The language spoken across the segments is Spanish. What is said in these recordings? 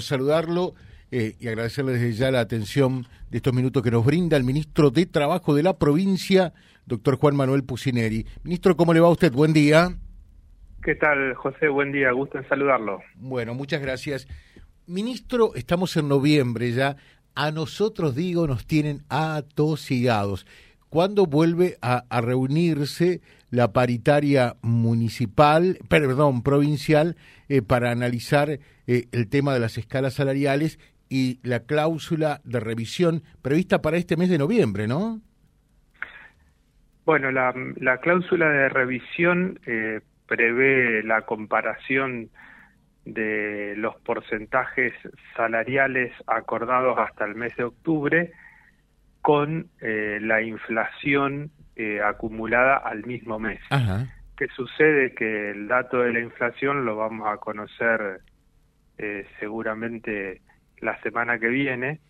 saludarlo eh, y agradecerle desde ya la atención de estos minutos que nos brinda el ministro de Trabajo de la provincia, doctor Juan Manuel Pusineri. Ministro, ¿cómo le va a usted? Buen día. ¿Qué tal, José? Buen día, gusto en saludarlo. Bueno, muchas gracias. Ministro, estamos en noviembre ya. A nosotros, digo, nos tienen atosigados. ¿Cuándo vuelve a, a reunirse la paritaria municipal, perdón, provincial, eh, para analizar eh, el tema de las escalas salariales y la cláusula de revisión prevista para este mes de noviembre, ¿no? Bueno, la, la cláusula de revisión eh, prevé la comparación de los porcentajes salariales acordados hasta el mes de octubre con la inflación eh, acumulada al mismo mes. ¿Qué sucede? Que el dato de la inflación lo vamos a conocer eh, seguramente la semana que viene.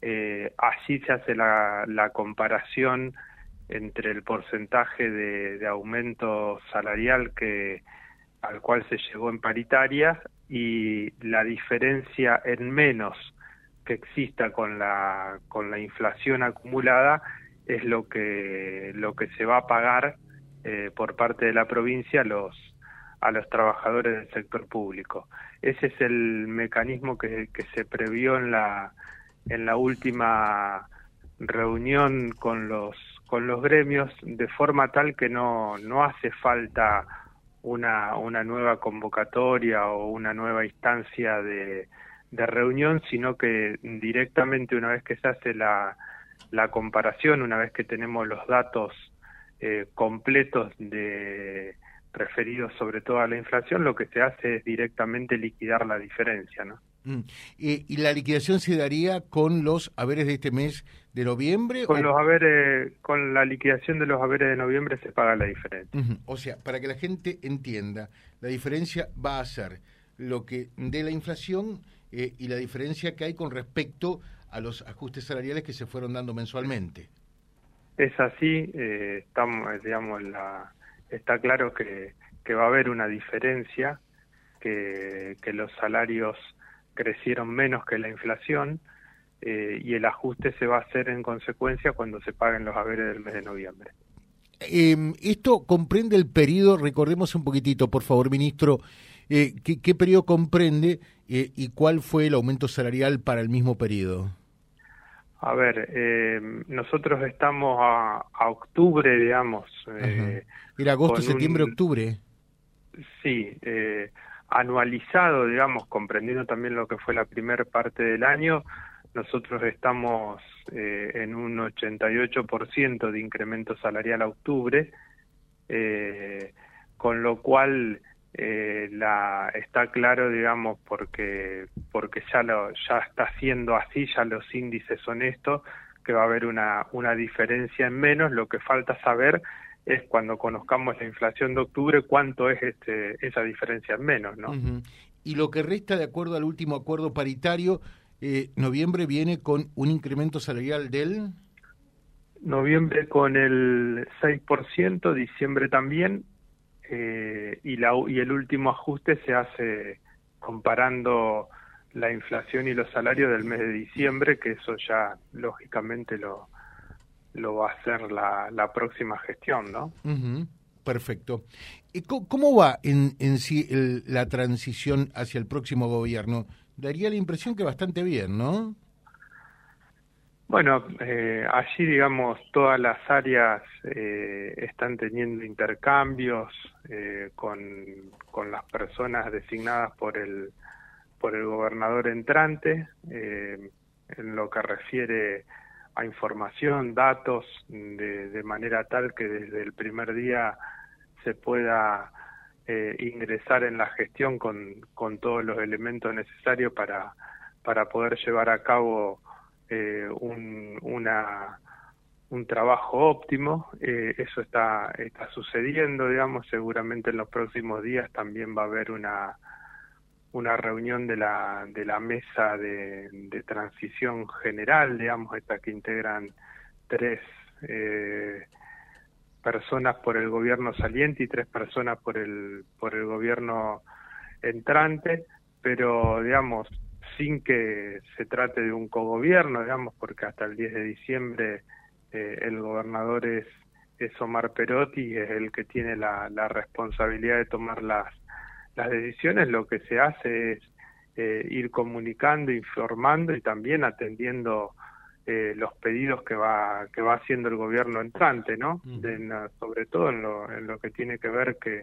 Eh, allí se hace la, la, comparación entre el porcentaje de, de, aumento salarial que al cual se llegó en paritaria y la diferencia en menos que exista con la con la inflación acumulada es lo que lo que se va a pagar eh, por parte de la provincia a los a los trabajadores del sector público. Ese es el mecanismo que, que se previó en la en la última reunión con los con los gremios de forma tal que no no hace falta una una nueva convocatoria o una nueva instancia de de reunión, sino que directamente una vez que se hace la la comparación, una vez que tenemos los datos eh, completos de referidos sobre todo a la inflación, lo que se hace es directamente liquidar la diferencia, ¿no? Mm. ¿Y, la liquidación se daría con los haberes de este mes de noviembre? Con los haberes, con la liquidación de los haberes de noviembre se paga la diferencia. O sea, para que la gente entienda, la diferencia va a ser lo que de la inflación eh, y la diferencia que hay con respecto a los ajustes salariales que se fueron dando mensualmente. Es así, eh, estamos, digamos, la, está claro que, que va a haber una diferencia, que, que los salarios crecieron menos que la inflación eh, y el ajuste se va a hacer en consecuencia cuando se paguen los haberes del mes de noviembre. Eh, esto comprende el periodo, recordemos un poquitito, por favor, ministro, eh, ¿qué, ¿qué, periodo comprende eh, y cuál fue el aumento salarial para el mismo periodo? A ver, eh, nosotros estamos a, a, octubre, digamos. Eh, Era agosto, septiembre, un, octubre. Sí, eh, anualizado, digamos, comprendiendo también lo que fue la primera parte del año, nosotros estamos eh, en un 88% de incremento salarial a octubre, eh, con lo cual eh, la está claro digamos porque porque ya lo ya está siendo así ya los índices son estos que va a haber una una diferencia en menos. Lo que falta saber es cuando conozcamos la inflación de octubre cuánto es este esa diferencia en menos no uh -huh. y lo que resta de acuerdo al último acuerdo paritario eh, noviembre viene con un incremento salarial del noviembre con el 6%, diciembre también, eh, y, la, y el último ajuste se hace comparando la inflación y los salarios del mes de diciembre, que eso ya lógicamente lo, lo va a hacer la, la próxima gestión, ¿no? Uh -huh. Perfecto. ¿Y ¿Cómo va en, en sí el, la transición hacia el próximo gobierno? Daría la impresión que bastante bien, ¿no? Bueno, eh, allí, digamos, todas las áreas eh, están teniendo intercambios eh, con, con, las personas designadas por el, por el gobernador entrante, eh, en lo que refiere a información, datos, de, de, manera tal que desde el primer día se pueda eh, ingresar en la gestión con, con todos los elementos necesarios para, para poder llevar a cabo eh, un, una, un trabajo óptimo. Eh, eso está, está sucediendo, digamos, seguramente en los próximos días también va a haber una, una reunión de la, de la mesa de, transición general, digamos, esta que integran tres eh, personas por el gobierno saliente y tres personas por el, por el gobierno entrante, pero digamos, sin que se trate de un cogobierno, digamos, porque hasta el 10 de diciembre eh, el gobernador es, es Omar Perotti, es el que tiene la, la responsabilidad de tomar las, las decisiones, lo que se hace es eh, ir comunicando, informando y también atendiendo eh, los pedidos que va que va haciendo el gobierno entrante, ¿no? sobre todo en lo, en lo que tiene que ver que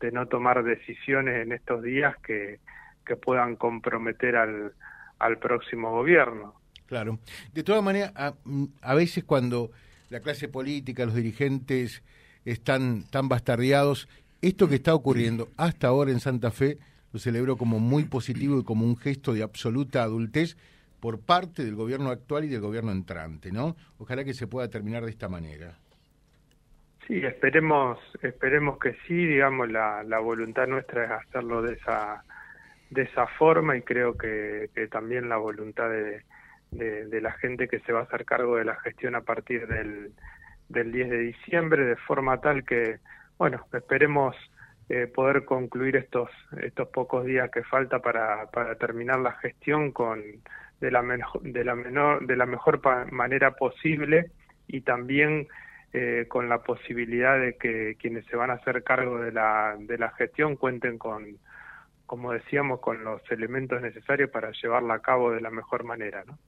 de no tomar decisiones en estos días que, que puedan comprometer al, al próximo gobierno. Claro. De todas maneras, a, a, veces cuando la clase política, los dirigentes están tan bastardeados, esto que está ocurriendo hasta ahora en Santa Fe lo celebro como muy positivo y como un gesto de absoluta adultez por parte del gobierno actual y del gobierno entrante, ¿no? Ojalá que se pueda terminar de esta manera. Sí, esperemos, esperemos que sí, digamos, la, la voluntad nuestra es hacerlo de esa, de esa forma y creo que, que también la voluntad de, de, la gente que se va a hacer cargo de la gestión a partir del, del 10 de diciembre, de forma tal que, bueno, esperemos eh, poder concluir estos, estos pocos días que falta para, para terminar la gestión con de la, de la, menor, de la mejor manera posible y también eh, con la posibilidad de que quienes se van a hacer cargo de la, de la gestión cuenten con, como decíamos, con los elementos necesarios para llevarla a cabo de la mejor manera, ¿no?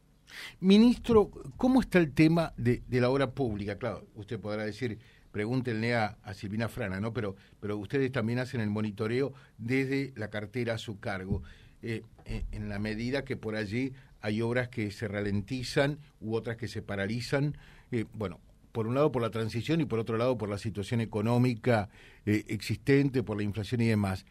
Ministro, ¿cómo está el tema de, de la obra pública? Claro, usted podrá decir, pregúntenle a, Silvina Frana, ¿no? Pero, pero ustedes también hacen el monitoreo desde la cartera a su cargo, eh, eh, en la medida que por allí hay obras que se ralentizan u otras que se paralizan. Eh, bueno, por un lado por la transición y por otro lado por la situación económica existente, por la inflación y demás.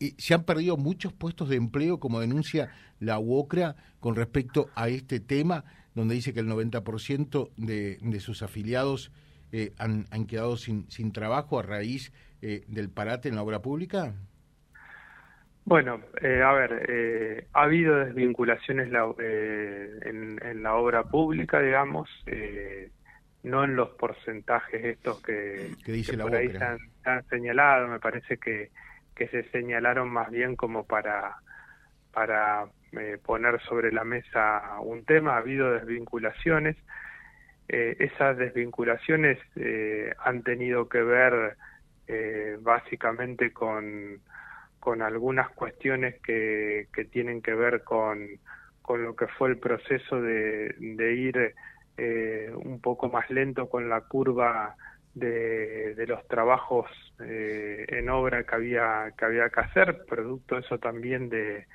Y se han perdido muchos puestos de empleo, como denuncia la UOCRA con respecto a este tema, donde dice que el 90% de, de sus afiliados eh, han, han, quedado sin, sin trabajo a raíz eh, del parate en la obra pública. Bueno, eh, a ver, eh, ha habido desvinculaciones la, eh, en, en, la obra pública, digamos, eh, no en los porcentajes estos que, dice que la por ahí se han, se han, señalado, me parece que, que se señalaron más bien como para, para eh, poner sobre la mesa un tema, ha habido desvinculaciones, eh, esas desvinculaciones eh, han tenido que ver básicamente con con algunas cuestiones que, que tienen que ver con, con lo que fue el proceso de, de ir un poco más lento con la curva de, los trabajos eh, en obra que había que había que hacer producto eso también de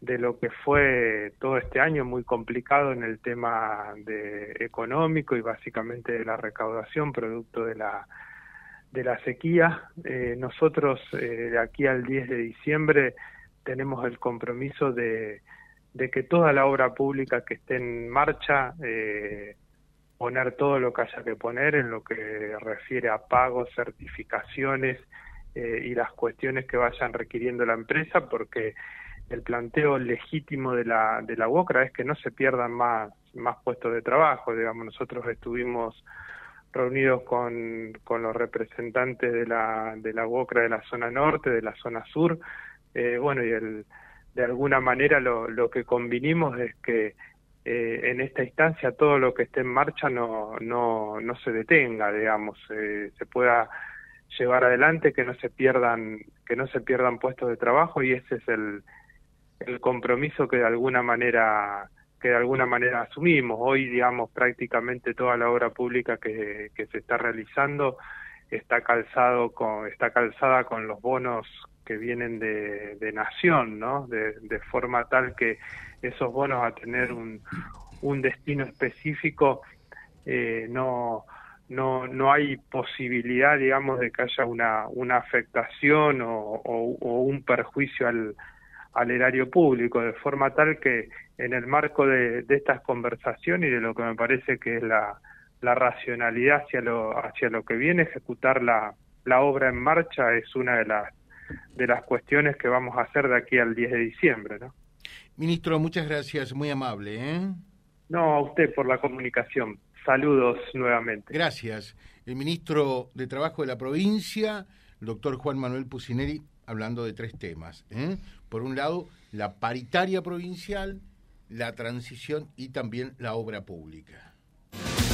de lo que fue todo este año muy complicado en el tema de económico y básicamente de la recaudación producto de la de la sequía. Eh, nosotros eh, de aquí al 10 de diciembre tenemos el compromiso de, de que toda la obra pública que esté en marcha, eh, poner todo lo que haya que poner en lo que refiere a pagos, certificaciones eh, y las cuestiones que vayan requiriendo la empresa, porque el planteo legítimo de la, de la UOCRA es que no se pierdan más, más puestos de trabajo. Digamos, nosotros estuvimos reunidos con, con los representantes de la, de la UOCRA de la zona norte, de la zona sur, eh, bueno, y el, de alguna manera lo, lo que convinimos es que eh, en esta instancia todo lo que esté en marcha no, no, no se detenga, digamos, eh, se pueda llevar adelante, que no se pierdan, que no se pierdan puestos de trabajo y ese es el, el compromiso que de alguna manera que de alguna manera asumimos. Hoy, digamos, prácticamente toda la obra pública que, que se está realizando está calzado con, está calzada con los bonos que vienen de, de nación, ¿no? De, de, forma tal que esos bonos a tener un, un destino específico eh, no, no, no hay posibilidad, digamos, de que haya una, una afectación o, o, o un perjuicio al, al erario público, de forma tal que en el marco de, de, estas conversaciones y de lo que me parece que es la, la racionalidad hacia lo, hacia lo que viene, ejecutar la, la obra en marcha es una de las, de las cuestiones que vamos a hacer de aquí al 10 de diciembre. ¿no? Ministro, muchas gracias, muy amable. ¿eh? No, a usted por la comunicación. Saludos nuevamente. Gracias. El ministro de Trabajo de la provincia, el doctor Juan Manuel Pucineri, hablando de tres temas. ¿eh? Por un lado, la paritaria provincial, la transición y también la obra pública.